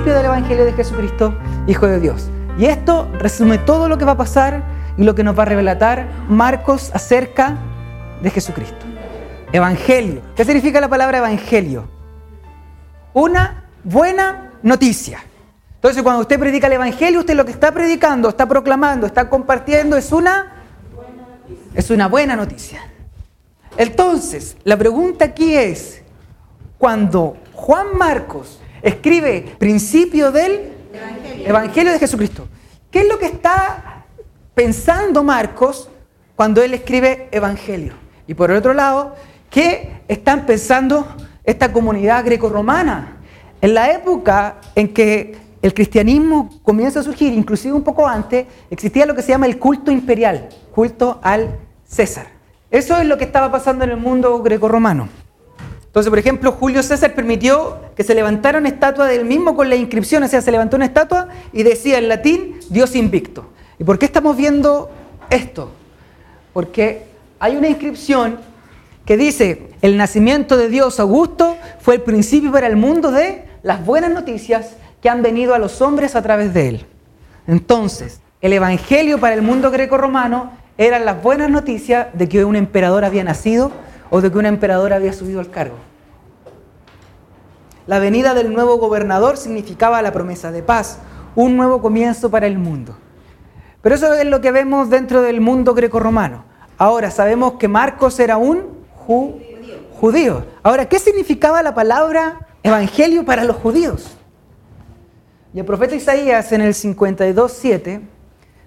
del Evangelio de Jesucristo, Hijo de Dios. Y esto resume todo lo que va a pasar y lo que nos va a relatar Marcos acerca de Jesucristo. Evangelio. ¿Qué significa la palabra evangelio? Una buena noticia. Entonces, cuando usted predica el evangelio, usted lo que está predicando, está proclamando, está compartiendo es una es una buena noticia. Entonces, la pregunta aquí es, cuando Juan Marcos escribe principio del Evangelio. de Jesucristo, ¿qué es lo que está pensando Marcos cuando él escribe Evangelio? Y por el otro lado, ¿qué están pensando esta comunidad grecorromana? En la época en que el cristianismo comienza a surgir, inclusive un poco antes, existía lo que se llama el culto imperial, culto al César. Eso es lo que estaba pasando en el mundo grecorromano. Entonces, por ejemplo, Julio César permitió que se levantara una estatua del mismo con la inscripción, o sea, se levantó una estatua y decía en latín Dios invicto. ¿Y por qué estamos viendo esto? Porque hay una inscripción que dice, el nacimiento de Dios Augusto fue el principio para el mundo de las buenas noticias que han venido a los hombres a través de él. Entonces, el Evangelio para el mundo greco-romano eran las buenas noticias de que un emperador había nacido o de que un emperador había subido al cargo. La venida del nuevo gobernador significaba la promesa de paz, un nuevo comienzo para el mundo. Pero eso es lo que vemos dentro del mundo grecorromano. Ahora sabemos que Marcos era un judío. Ahora, ¿qué significaba la palabra evangelio para los judíos? Y el profeta Isaías en el 52.7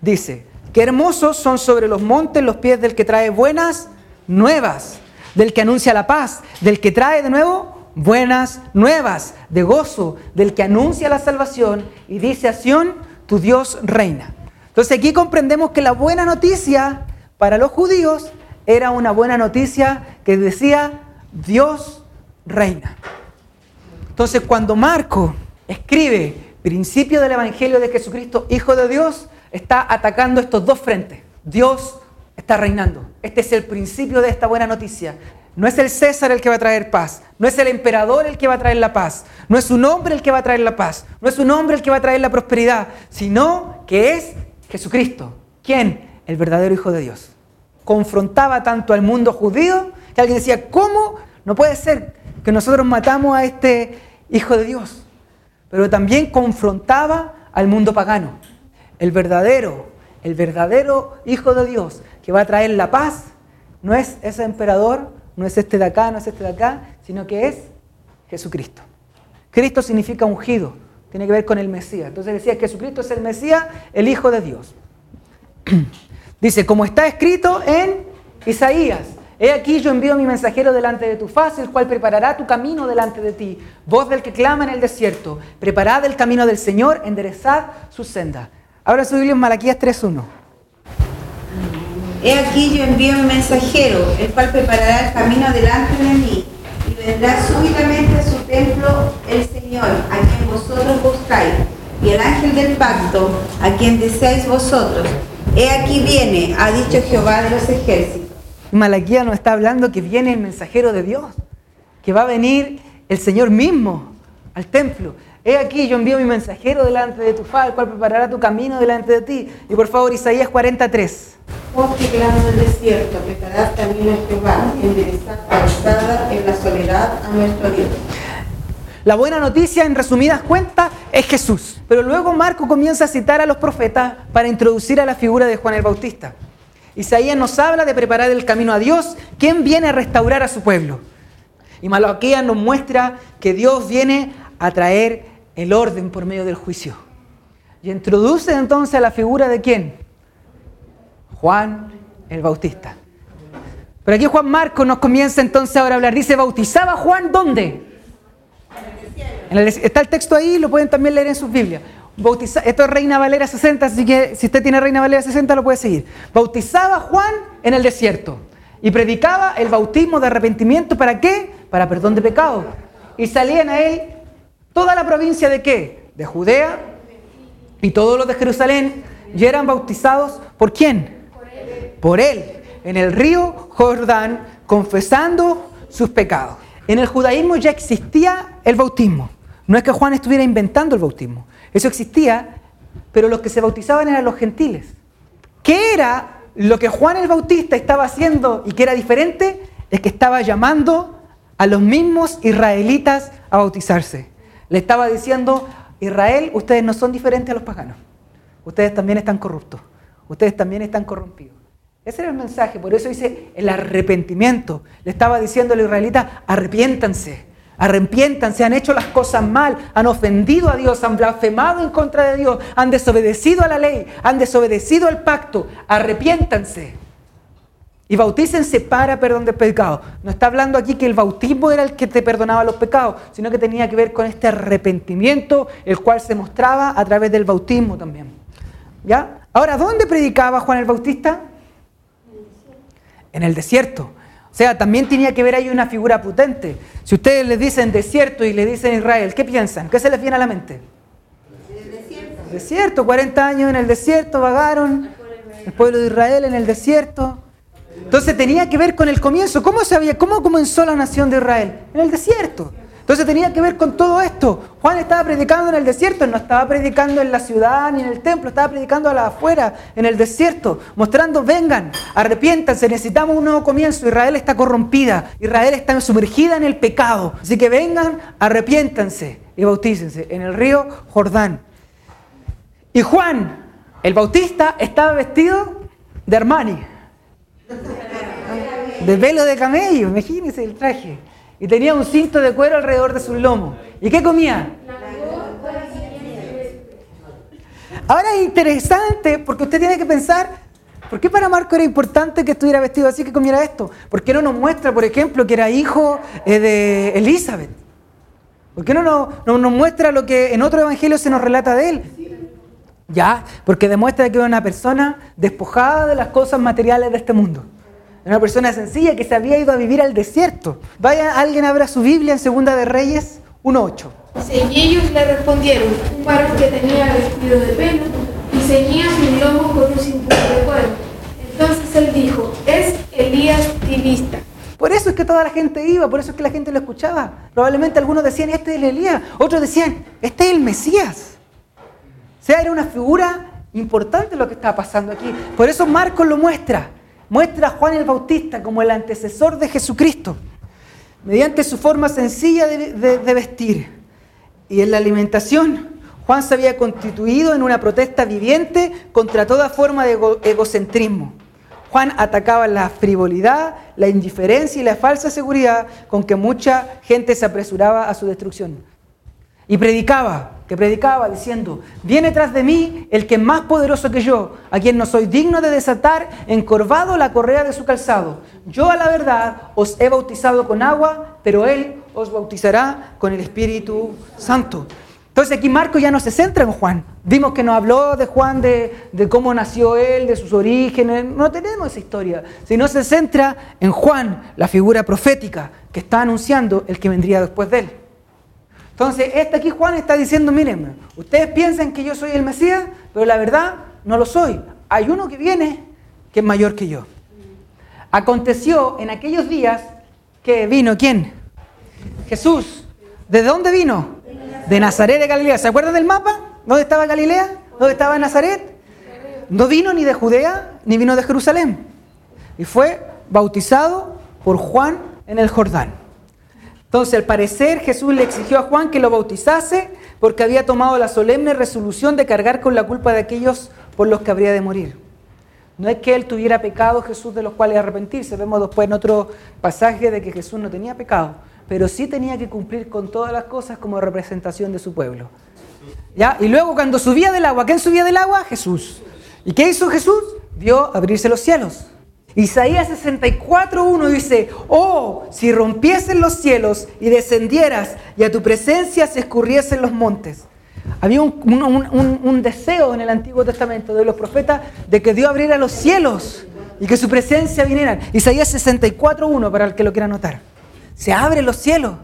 dice, Qué hermosos son sobre los montes los pies del que trae buenas nuevas, del que anuncia la paz, del que trae de nuevo buenas nuevas de gozo, del que anuncia la salvación y dice a Sión, tu Dios reina. Entonces aquí comprendemos que la buena noticia para los judíos era una buena noticia que decía, Dios reina. Entonces cuando Marco escribe principio del Evangelio de Jesucristo, Hijo de Dios, está atacando estos dos frentes. Dios está reinando. Este es el principio de esta buena noticia. No es el César el que va a traer paz, no es el emperador el que va a traer la paz, no es un hombre el que va a traer la paz, no es un hombre el que va a traer la prosperidad, sino que es Jesucristo. ¿Quién? El verdadero Hijo de Dios. Confrontaba tanto al mundo judío que alguien decía, ¿cómo? No puede ser que nosotros matamos a este Hijo de Dios. Pero también confrontaba al mundo pagano el verdadero, el verdadero Hijo de Dios que va a traer la paz, no es ese emperador, no es este de acá, no es este de acá, sino que es Jesucristo. Cristo significa ungido, tiene que ver con el Mesías. Entonces decía, Jesucristo es el Mesías, el Hijo de Dios. Dice, como está escrito en Isaías, He aquí yo envío a mi mensajero delante de tu faz, el cual preparará tu camino delante de ti. Voz del que clama en el desierto, preparad el camino del Señor, enderezad su senda. Ahora su Biblia en Malaquías 3.1. He aquí yo envío un mensajero, el cual preparará el camino delante de mí, y vendrá súbitamente a su templo el Señor, a quien vosotros buscáis, y el ángel del pacto, a quien deseáis vosotros. He aquí viene, ha dicho Jehová de los ejércitos. Malaquías nos está hablando que viene el mensajero de Dios, que va a venir el Señor mismo al templo. He aquí, yo envío mi mensajero delante de tu faz, el cual preparará tu camino delante de ti. Y por favor, Isaías 43. Vos que clamas el desierto, preparad camino a Jehová, enderezad calzada en la soledad a nuestro Dios. La buena noticia, en resumidas cuentas, es Jesús. Pero luego Marco comienza a citar a los profetas para introducir a la figura de Juan el Bautista. Isaías nos habla de preparar el camino a Dios, quien viene a restaurar a su pueblo. Y Malaquías nos muestra que Dios viene a traer el orden por medio del juicio. Y introduce entonces a la figura de quién? Juan el Bautista. Pero aquí Juan Marcos nos comienza entonces ahora a hablar. Dice, ¿bautizaba Juan dónde? En el, está el texto ahí, lo pueden también leer en sus Biblias. esto es Reina Valera 60, así que si usted tiene Reina Valera 60 lo puede seguir. Bautizaba Juan en el desierto y predicaba el bautismo de arrepentimiento. ¿Para qué? Para perdón de pecado. Y salían a él toda la provincia de qué? De Judea y todos los de Jerusalén y eran bautizados por quién? Por él. en el río Jordán, confesando sus pecados. En el judaísmo ya existía el bautismo. No es que Juan estuviera inventando el bautismo. Eso existía, pero los que se bautizaban eran los gentiles. ¿Qué era lo que Juan el Bautista estaba haciendo y que era diferente? Es que estaba llamando a los mismos israelitas a bautizarse. Le estaba diciendo, Israel, ustedes no son diferentes a los paganos. Ustedes también están corruptos. Ustedes también están corrompidos. Ese era el mensaje, por eso dice el arrepentimiento. Le estaba diciendo a los israelitas, arrepiéntanse, arrepiéntanse, han hecho las cosas mal, han ofendido a Dios, han blasfemado en contra de Dios, han desobedecido a la ley, han desobedecido al pacto, arrepiéntanse. Y bautícense para perdón de pecado. No está hablando aquí que el bautismo era el que te perdonaba los pecados, sino que tenía que ver con este arrepentimiento, el cual se mostraba a través del bautismo también. ¿Ya? Ahora, ¿dónde predicaba Juan el Bautista? En el desierto. O sea, también tenía que ver ahí una figura potente. Si ustedes le dicen desierto y le dicen Israel, ¿qué piensan? ¿Qué se les viene a la mente? El desierto. Desierto, 40 años en el desierto, vagaron el pueblo de Israel en el desierto. Entonces tenía que ver con el comienzo. ¿Cómo, sabía, ¿Cómo comenzó la nación de Israel? En el desierto. Entonces tenía que ver con todo esto. Juan estaba predicando en el desierto, no estaba predicando en la ciudad ni en el templo, estaba predicando a la afuera, en el desierto, mostrando, vengan, arrepiéntanse, necesitamos un nuevo comienzo. Israel está corrompida, Israel está sumergida en el pecado. Así que vengan, arrepiéntanse y bautícense en el río Jordán. Y Juan, el bautista, estaba vestido de Armani, de velo de camello, imagínense el traje y tenía un cinto de cuero alrededor de su lomo. ¿Y qué comía? Ahora es interesante porque usted tiene que pensar, ¿por qué para Marco era importante que estuviera vestido así, que comiera esto? ¿Por qué no nos muestra, por ejemplo, que era hijo eh, de Elizabeth? ¿Por qué no nos, no nos muestra lo que en otro evangelio se nos relata de él? Ya, porque demuestra que era una persona despojada de las cosas materiales de este mundo. Una persona sencilla que se había ido a vivir al desierto. Vaya, alguien abra su Biblia en Segunda de Reyes 1.8. Y ellos le respondieron, un varón que tenía vestido de pelo y ceñía su lomo con un cinturón de cuero. Entonces él dijo, es Elías Tibista. Por eso es que toda la gente iba, por eso es que la gente lo escuchaba. Probablemente algunos decían, este es el Elías, otros decían, este es el Mesías. O sea, era una figura importante lo que estaba pasando aquí. Por eso Marcos lo muestra muestra a Juan el Bautista como el antecesor de Jesucristo, mediante su forma sencilla de, vestir. Y en la alimentación, Juan se había constituido en una protesta viviente contra toda forma de egocentrismo. Juan atacaba la frivolidad, la indiferencia y la falsa seguridad con que mucha gente se apresuraba a su destrucción. Y predicaba, que predicaba diciendo, viene tras de mí el que es más poderoso que yo, a quien no soy digno de desatar encorvado la correa de su calzado. Yo a la verdad os he bautizado con agua, pero él os bautizará con el Espíritu Santo. Entonces aquí Marco ya no se centra en Juan. Vimos que nos habló de Juan, de, de, cómo nació él, de sus orígenes. No tenemos esa historia. Sino se centra en Juan, la figura profética que está anunciando el que vendría después de él. Entonces, este aquí Juan está diciendo, miren, ustedes piensan que yo soy el Mesías, pero la verdad no lo soy. Hay uno que viene que es mayor que yo. Aconteció en aquellos días que vino quién? Jesús. ¿De dónde vino? De Nazaret de Galilea. ¿Se acuerdan del mapa? ¿Dónde estaba Galilea? ¿Dónde estaba Nazaret? No vino ni de Judea ni vino de Jerusalén. Y fue bautizado por Juan en el Jordán. Entonces, al parecer, Jesús le exigió a Juan que lo bautizase porque había tomado la solemne resolución de cargar con la culpa de aquellos por los que habría de morir. No es que él tuviera pecado, Jesús, de los cuales arrepentirse. Vemos después en otro pasaje de que Jesús no tenía pecado, pero sí tenía que cumplir con todas las cosas como representación de su pueblo. ¿Ya? Y luego cuando subía del agua, ¿quién subía del agua? Jesús. ¿Y qué hizo Jesús? Vio abrirse los cielos. Isaías 64.1 dice, oh, si rompiesen los cielos y descendieras y a tu presencia se escurriesen los montes. Había un, deseo en el Antiguo Testamento de los profetas de que Dios abriera los cielos y que su presencia viniera. Isaías 64.1 para el que lo quiera notar. Se abren los cielos.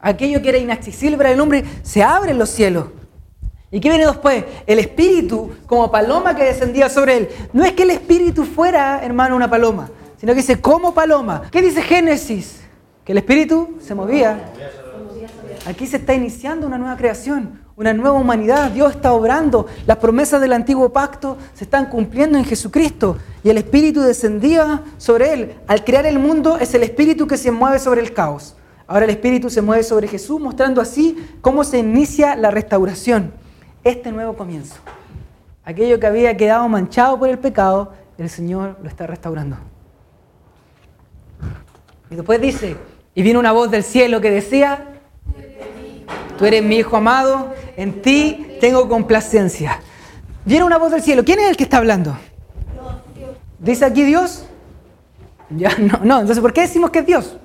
Aquello que era inaccesible para el hombre, se abren los cielos. ¿Y qué viene después? El espíritu como paloma que descendía sobre él. No es que el espíritu fuera, hermano, una paloma, sino que dice como paloma. ¿Qué dice Génesis? Que el espíritu se movía aquí se está iniciando una nueva creación, una nueva humanidad. Dios está obrando. Las promesas del antiguo pacto se están cumpliendo en Jesucristo y el Espíritu descendía sobre él. Al crear el mundo es el Espíritu que se mueve sobre el caos. Ahora el Espíritu se mueve sobre Jesús, mostrando así cómo se inicia la restauración, este nuevo comienzo. Aquello que había quedado manchado por el pecado, el Señor lo está restaurando. Y después dice, y vino una voz del cielo que decía, tú eres mi hijo amado, en ti tengo complacencia. Viene una voz del cielo, ¿quién es el que está hablando? ¿Dice aquí Dios? Ya, no, no, entonces ¿por qué decimos que es Dios?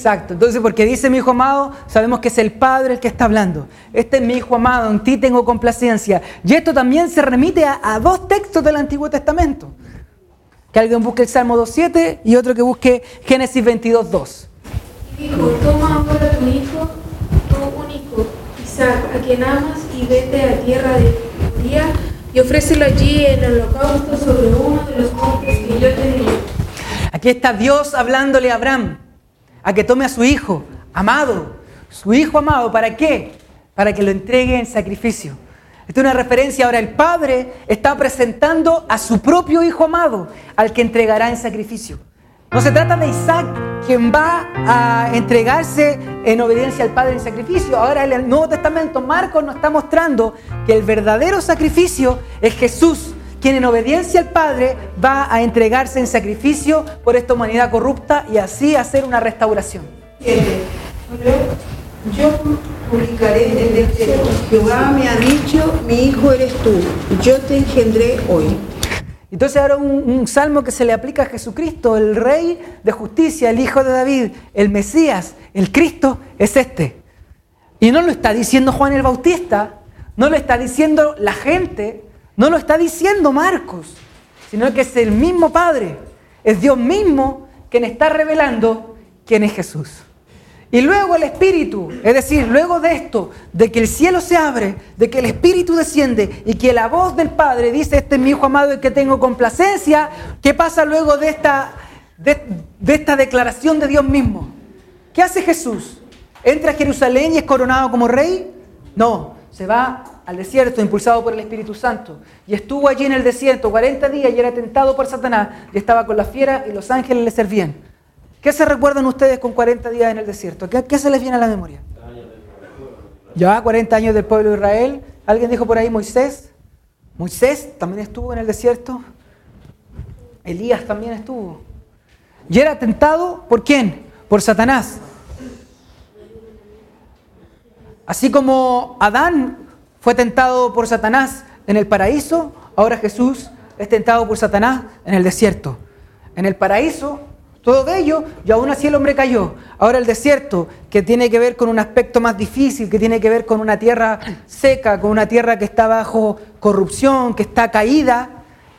Exacto, entonces porque dice mi hijo amado, sabemos que es el Padre el que está hablando. Este es mi hijo amado, en ti tengo complacencia. Y esto también se remite a, dos textos del Antiguo Testamento. Que alguien busque el Salmo 2.7 y otro que busque Génesis 22.2. Dijo, toma ahora tu hijo, tu único, Isaac, a quien amas, y vete a tierra de Moría y ofrécelo allí en holocausto sobre uno de los montes que yo te diré. Aquí está Dios hablándole a Abraham a que tome a su hijo amado, su hijo amado, ¿para qué? Para que lo entregue en sacrificio. Esta es una referencia, ahora el Padre está presentando a su propio hijo amado, al que entregará en sacrificio. No se trata de Isaac, quien va a entregarse en obediencia al Padre en sacrificio. Ahora en el Nuevo Testamento Marcos nos está mostrando que el verdadero sacrificio es Jesús, quien en obediencia al Padre va a entregarse en sacrificio por esta humanidad corrupta y así hacer una restauración. Yo publicaré el decreto. Jehová me ha dicho, mi hijo eres tú, yo te engendré hoy. Entonces ahora un, un, salmo que se le aplica a Jesucristo, el Rey de justicia, el Hijo de David, el Mesías, el Cristo, es este. Y no lo está diciendo Juan el Bautista, no lo está diciendo la gente, no lo está diciendo Marcos, sino que es el mismo Padre, es Dios mismo quien está revelando quién es Jesús. Y luego el Espíritu, es decir, luego de esto, de que el cielo se abre, de que el Espíritu desciende y que la voz del Padre dice, este es mi Hijo amado y que tengo complacencia, ¿qué pasa luego de esta, de, de esta declaración de Dios mismo? ¿Qué hace Jesús? ¿Entra a Jerusalén y es coronado como rey? No, se va al desierto impulsado por el Espíritu Santo y estuvo allí en el desierto 40 días y era tentado por Satanás y estaba con la fiera y los ángeles le servían. ¿Qué se recuerdan ustedes con 40 días en el desierto? ¿Qué, se les viene a la memoria? Ya, 40 años del pueblo de Israel. ¿Alguien dijo por ahí Moisés? Moisés también estuvo en el desierto. Elías también estuvo. Y era tentado por quién? Por Satanás. Así como Adán fue tentado por Satanás en el paraíso, ahora Jesús es tentado por Satanás en el desierto. En el paraíso, todo bello, y aún así el hombre cayó. Ahora el desierto, que tiene que ver con un aspecto más difícil, que tiene que ver con una tierra seca, con una tierra que está bajo corrupción, que está caída.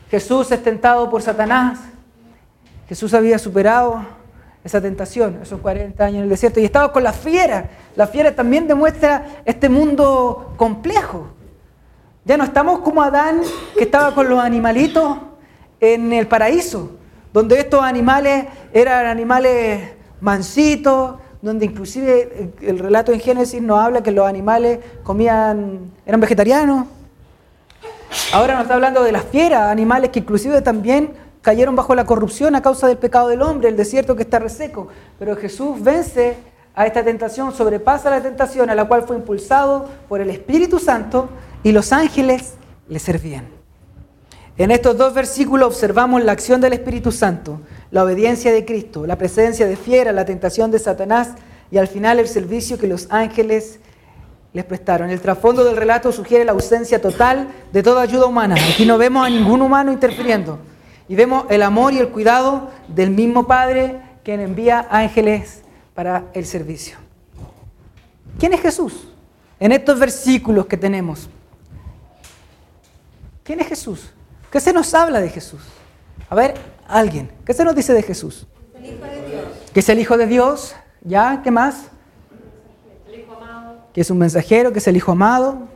Jesús es tentado por Satanás. Jesús había superado esa tentación, esos 40 años en el desierto, y estaba con la fiera. La fiera también demuestra este mundo complejo. Ya no estamos como Adán, que estaba con los animalitos en el paraíso, donde estos animales eran animales mansitos, donde inclusive el relato en Génesis nos habla que los animales comían, eran vegetarianos. Ahora nos está hablando de las fieras, animales que inclusive también cayeron bajo la corrupción a causa del pecado del hombre, el desierto que está reseco. Pero Jesús vence a esta tentación, sobrepasa la tentación a la cual fue impulsado por el Espíritu Santo y los ángeles le servían. En estos dos versículos observamos la acción del Espíritu Santo, la obediencia de Cristo, la presencia de fiera, la tentación de Satanás y al final el servicio que los ángeles les prestaron. El trasfondo del relato sugiere la ausencia total de toda ayuda humana. Aquí no vemos a ningún humano interfiriendo. Y vemos el amor y el cuidado del mismo Padre quien envía ángeles para el servicio. ¿Quién es Jesús? En estos versículos que tenemos. ¿Quién es Jesús? ¿Qué se nos habla de Jesús? A ver, alguien, ¿qué se nos dice de Jesús? El Hijo de Dios. Que es el Hijo de Dios, ¿ya? ¿Qué más? El Hijo amado. Que es un mensajero, que es el Hijo amado.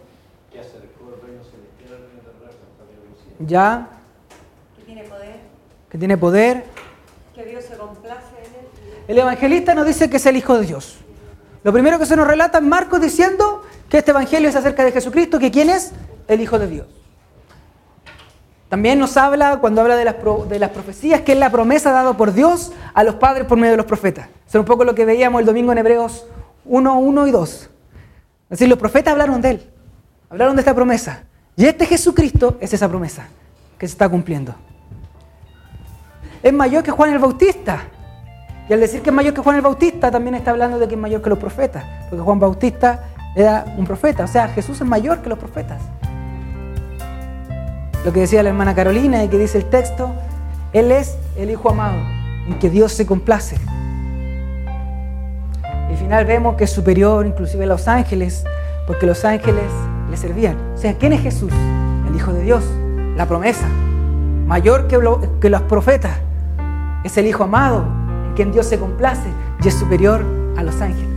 ¿Ya? Que tiene poder. Que Dios se complace en él. El evangelista nos dice que es el Hijo de Dios. Lo primero que se nos relata en Marcos diciendo que este evangelio es acerca de Jesucristo, que quién es el Hijo de Dios. También nos habla, cuando habla de las, de las profecías, que es la promesa dada por Dios a los padres por medio de los profetas. Eso es un poco lo que veíamos el domingo en Hebreos 1, 1 y 2. Es decir, los profetas hablaron de él, hablaron de esta promesa. Y este Jesucristo es esa promesa que se está cumpliendo. Es mayor que Juan el Bautista. Y al decir que es mayor que Juan el Bautista, también está hablando de que es mayor que los profetas. Porque Juan Bautista era un profeta. O sea, Jesús es mayor que los profetas. Lo que decía la hermana Carolina y que dice el texto, Él es el Hijo amado, en que Dios se complace. Y al final vemos que es superior inclusive a los ángeles, porque los ángeles le servían. O sea, ¿quién es Jesús? El Hijo de Dios, la promesa, mayor que, que los profetas. Es el Hijo amado, en quien Dios se complace y es superior a los ángeles.